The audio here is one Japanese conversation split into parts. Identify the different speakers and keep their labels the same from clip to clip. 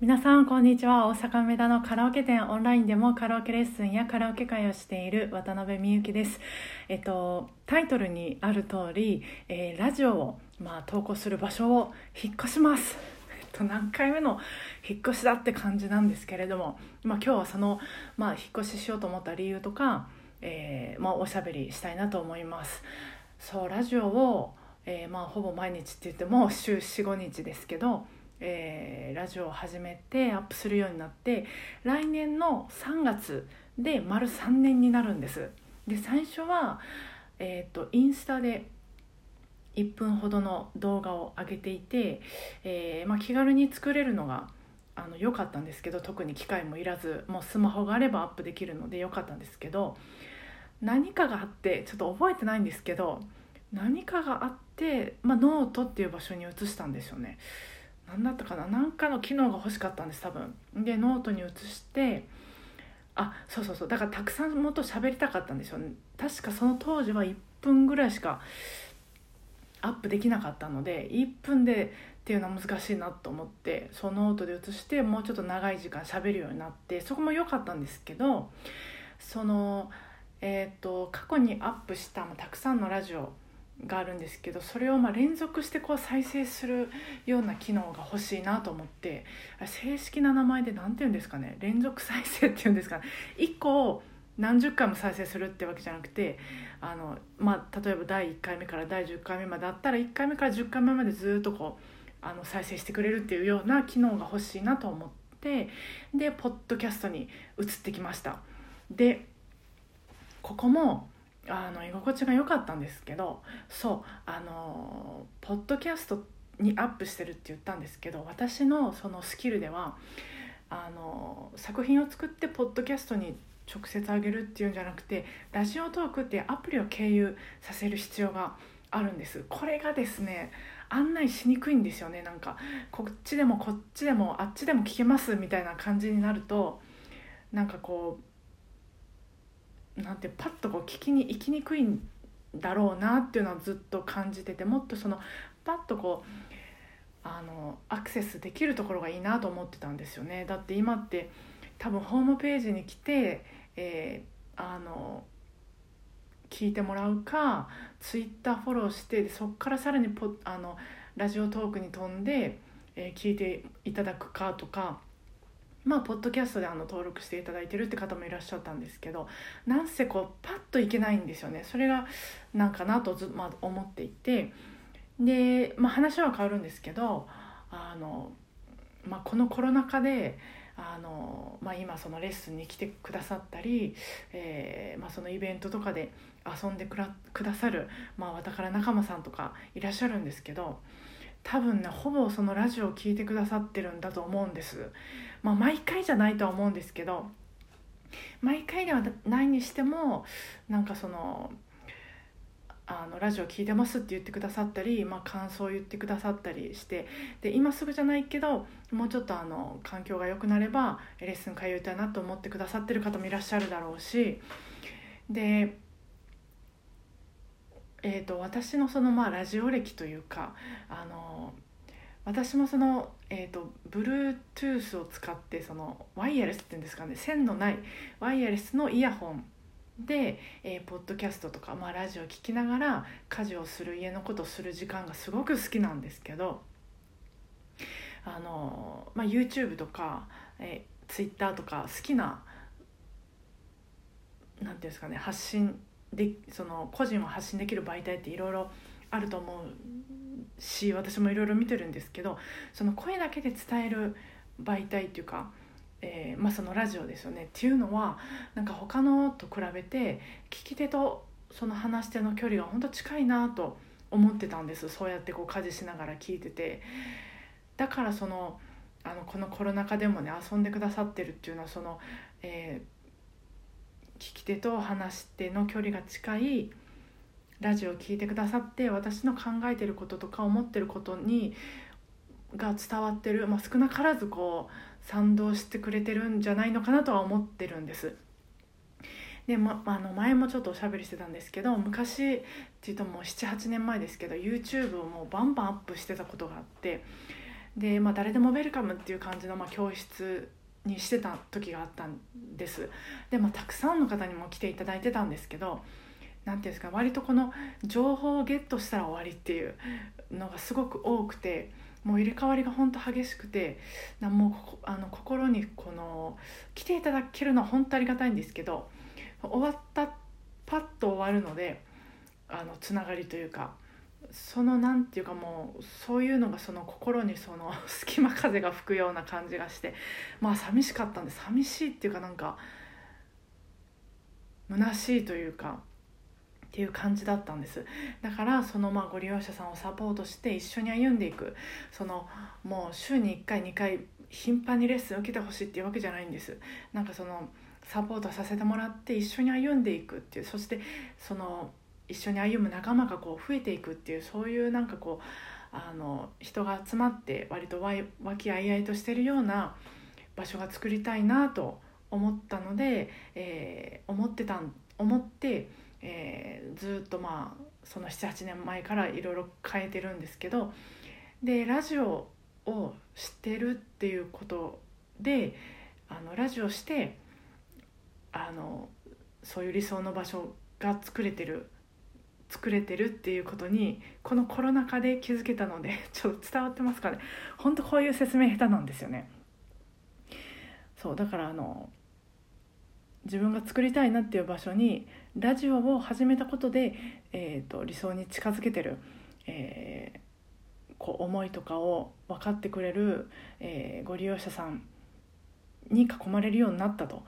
Speaker 1: 皆さんこんにちは。大阪梅田のカラオケ店オンラインでもカラオケレッスンやカラオケ会をしている渡辺美幸です。えっとタイトルにある通り、えー、ラジオをまあ投稿する場所を引っ越します。えっと何回目の引っ越しだって感じなんですけれども、まあ、今日はその、まあ、引っ越ししようと思った理由とか、えーまあ、おしゃべりしたいなと思います。そうラジオを、えーまあ、ほぼ毎日って言っても週45日ですけどえー、ラジオを始めてアップするようになって来年の3月で丸3年になるんですで最初は、えーと、インスタで1分ほどの動画を上げていて、えー、まあ、気軽に作れるのがあの良かったんですけど特に機械もいらずもうスマホがあればアップできるので良かったんですけど何かがあってちょっと覚えてないんですけど何かがあって、まあ、ノートっていう場所に移したんですよね。何だったかな？何かの機能が欲しかったんです多分。でノートに移してあそうそうそう。だからたくさんもっと喋りたかったんですよ。ね確かその当時は1分ぐらいしかアップできなかったので1分でっていうのは難しいなと思ってそのノートで移してもうちょっと長い時間喋るようになってそこも良かったんですけどそのえっ、ー、と過去にアップしたたくさんのラジオがあるんですけどそれをま連続してこう再生するような機能が欲しいなと思って正式な名前で何て言うんですかね？連続再生っていうんですかね？1個を何十回も再生するってわけじゃなくてあの、まあ、例えば第1回目から第10回目まであったら1回目から10回目までずっとこうあの再生してくれるっていうような機能が欲しいなと思ってでポッドキャストに移ってきました。でここもあの居心地が良かったんですけどそうあのポッドキャストにアップしてるって言ったんですけど私のそのスキルではあの作品を作ってポッドキャストに直接あげるっていうんじゃなくてラジオトークってアプリを経由させる必要があるんです。これがですね案内しにくいんですよね。なんかこっちでもこっちでもあっちでも聞けますみたいな感じになるとなんかこうなんてパッとこう聞きに行きにくいんだろうなっていうのはずっと感じててもっとそのパッとこうあのアクセスできるところがいいなと思ってたんですよね。だって今って多分ホームページに来て、えー、あの聞いてもらうかツイッターフォローしてそっからさらにポあのラジオトークに飛んで、えー、聞いていただくかとかまあ、ポッドキャストであの登録していただいてるって方もいらっしゃったんですけどなんせこうパッといけないんですよね。それがなんかなとず、まあ、思っていて。で、まあ、話は変わるんですけどあの、まあ、このコロナ禍であの、まあ、今そのレッスンに来てくださったり、えーまあ、そのイベントとかで遊んでくらくださる、まあ、わたから仲間さんとかいらっしゃるんですけど多分ねほぼそのラジオを聴いてくださってるんだと思うんです。まあ、毎回じゃないとは思うんですけど毎回ではないにしてもなんかそのあのラジオ聞いてますって言ってくださったり、まあ、感想を言ってくださったりしてで今すぐじゃないけどもうちょっとあの環境が良くなればレッスン通いたいなと思ってくださってる方もいらっしゃるだろうしでえーと、私のそのまあラジオ歴というかあの私もその、えーと、Bluetooth を使ってそのワイヤレスっていうんですかね線のないワイヤレスのイヤホンで、えー、ポッドキャストとか、まあ、ラジオを聴きながら家事をする家のことをする時間がすごく好きなんですけどあの、まあ、YouTube とか、えー、Twitter とか好きな何ていうんですかね発信でその個人を発信できる媒体っていろいろあると思うし私もいろいろ見てるんですけどその声だけで伝える媒体っていうか、えー、まあ、そのラジオですよね。っていうのはなんか他のと比べて聞き手とその話し手の距離が本当近いなと思ってたんです。そうやってこう家事しながら聞いてて。だからそのあのこのコロナ禍でもね遊んでくださってるっていうのはその、えー聞き手と話し手の距離が近いラジオを聴いてくださって私の考えてることとか思ってることにが伝わってる、まあ、少なからずこう賛同してくれてるんじゃないのかなとは思ってるんです。で、ま、あの前もちょっとおしゃべりしてたんですけど昔っていうともう78年前ですけど YouTube をもうバンバンアップしてたことがあってで、まあ、誰でもウェルカムっていう感じの、まあ、教室にしてた時があったんです。で、まあ、たくさんの方にも来ていただいてたんですけど何ていうんですか割とこの情報をゲットしたら終わりっていうのがすごく多くてもう入れ替わりが本当激しくてなもうあの心にこの来ていただけるのは本当ありがたいんですけど終わったパッと終わるのであのつながりというかそのなんていうかもうそういうのがその心にその 隙間風が吹くような感じがしてまあ寂しかったんで寂しいっていうかなんか虚しいというかっていう感じだったんです。だからそのまあご利用者さんをサポートして一緒に歩んでいく。そのもう週に1回2回頻繁にレッスン受けてほしいっていうわけじゃないんです。なんかそのサポートさせてもらって一緒に歩んでいくっていう。そしてその一緒に歩む仲間がこう増えていくっていうそういうなんかこうあの人が集まって割と和気あいあいとしてるような場所が作りたいなと思ったので、えー、思ってた思って、えー、ずっとまあその78年前からいろいろ変えてるんですけどでラジオを知ってるっていうことであのラジオしてあのそういう理想の場所が作れてる作れてるっていうことにこのコロナ禍で気づけたので ちょっと伝わってますかね。本当こういう説明下手なんですよね。そうだからあの自分が作りたいなっていう場所にラジオを始めたことで、えーと、理想に近づけてる、えー、こう思いとかを分かってくれる、えー、ご利用者さんに囲まれるようになったと。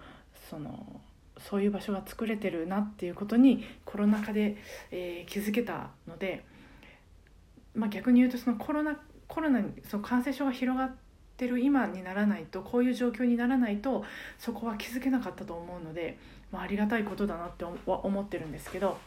Speaker 1: そのそういう場所が作れてるなっていうことにコロナ禍で、えー、気づけたので、まあ、逆に言うとそのコロナコロナにその感染症が広がってる今にならないとこういう状況にならないとそこは気づけなかったと思うので、まあ、ありがたいことだなって思ってるんですけど。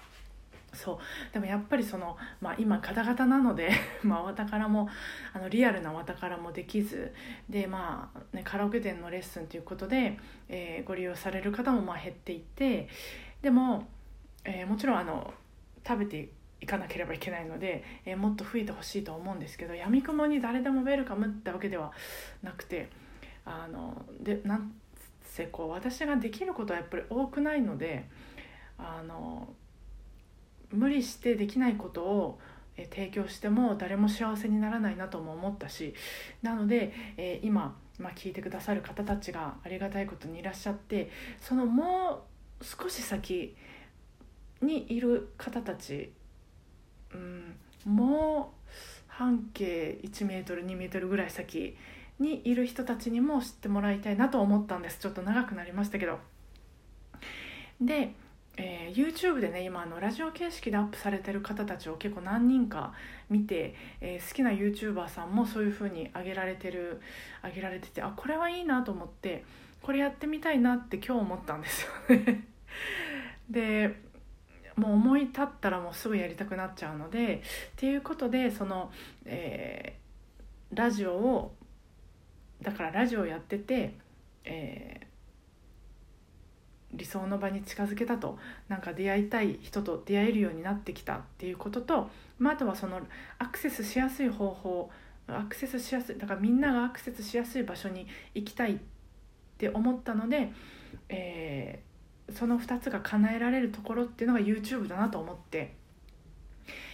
Speaker 1: そう。でもやっぱりその、まあ、今ガタガタなので まあ、わたからもあのリアルなわたからもできずで、まあね、カラオケ店のレッスンということで、えー、ご利用される方もまあ減っていてでも、えー、もちろんあの食べていかなければいけないので、えー、もっと増えてほしいと思うんですけどやみくもに誰でもウェルカムってわけではなくてあのでなんせこう私ができることはやっぱり多くないのであの無理してできないことを提供しても誰も幸せにならないなとも思ったしなので、えー、今、まあ、聞いてくださる方たちがありがたいことにいらっしゃってそのもう少し先にいる方たち、うん、もう半径1メートル2メートルぐらい先にいる人たちにも知ってもらいたいなと思ったんですちょっと長くなりましたけど。でえー、YouTube でね今あのラジオ形式でアップされてる方たちを結構何人か見て、えー、好きな YouTuber さんもそういう風に上げられてる上げられててあこれはいいなと思ってこれやってみたいなって今日思ったんですよね。でもう思い立ったらもうすぐやりたくなっちゃうのでっていうことでその、えー、ラジオをだからラジオやってて、え理想の場に近づけたとなんか出会いたい人と出会えるようになってきたっていうことと、まあ、あとはそのアクセスしやすい方法アクセスしやすいだからみんながアクセスしやすい場所に行きたいって思ったので、えー、その2つが叶えられるところっていうのが YouTube だなと思って。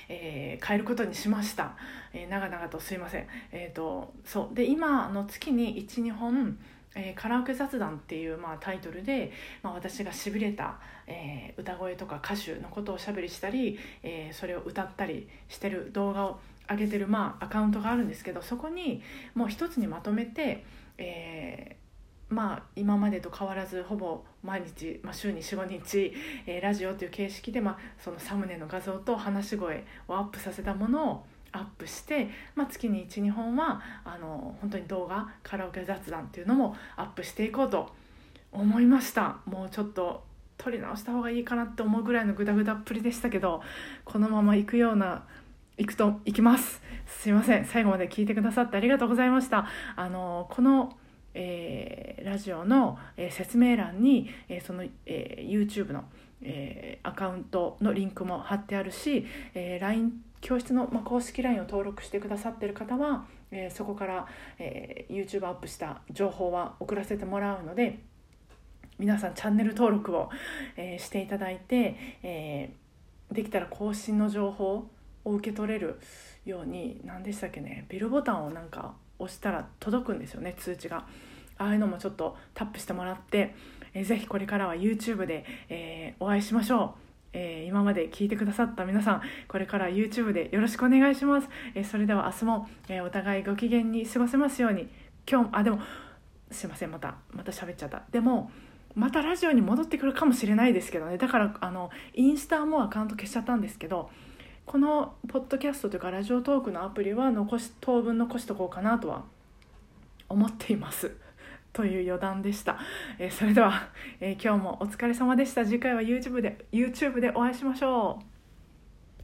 Speaker 1: えー、変えることにしました、えー、長々とすいませんえっ、ー、とそうで今の月に12本えー、カラオケ雑談っていう、まあ、タイトルで、まあ、私がしびれた、えー、歌声とか歌手のことをしゃべりしたり、えー、それを歌ったりしてる動画を上げてる、まあ、アカウントがあるんですけどそこにもう一つにまとめて、えまあ、今までと変わらずほぼ毎日、まあ、週に45日、えラジオという形式で、まあ、そのサムネの画像と話し声をアップさせたものをアップして、まあ、月に12本はあの本当に動画カラオケ雑談っていうのもアップしていこうと思いました。もうちょっと撮り直した方がいいかなって思うぐらいのグダグダっぷりでしたけどこのまま行くような行くと行きます。すいません。最後まで聞いてくださってありがとうございました。あのこのえー、ラジオの、えー、説明欄に、えー、その、えー、YouTube の、えー、アカウントのリンクも貼ってあるし、えー、LINE 教室の、まあ、公式 LINE を登録してくださってる方は、えー、そこから、えー、YouTube アップした情報は送らせてもらうので皆さんチャンネル登録を、えー、していただいて、えできたら更新の情報を受け取れるように何でしたっけねベルボタンをなんか押したら届くんですよね通知が。ああいうのもちょっとタップしてもらって、えー、ぜひこれからは YouTube で、えー、お会いしましょう。えー、今まで聞いてくださった皆さんこれから YouTube でよろしくお願いします、えー、それでは明日も、えー、お互いご機嫌に過ごせますように。今日あでもすいませんまたまた喋っちゃった。でもまたラジオに戻ってくるかもしれないですけどね。だからあのインスタもアカウント消しちゃったんですけどこのポッドキャストというかラジオトークのアプリは残し当分残しとこうかなとは思っています。という余談でした、えー、それでは、えー、今日もお疲れ様でした。次回は YouTube で YouTube でお会いしましょう。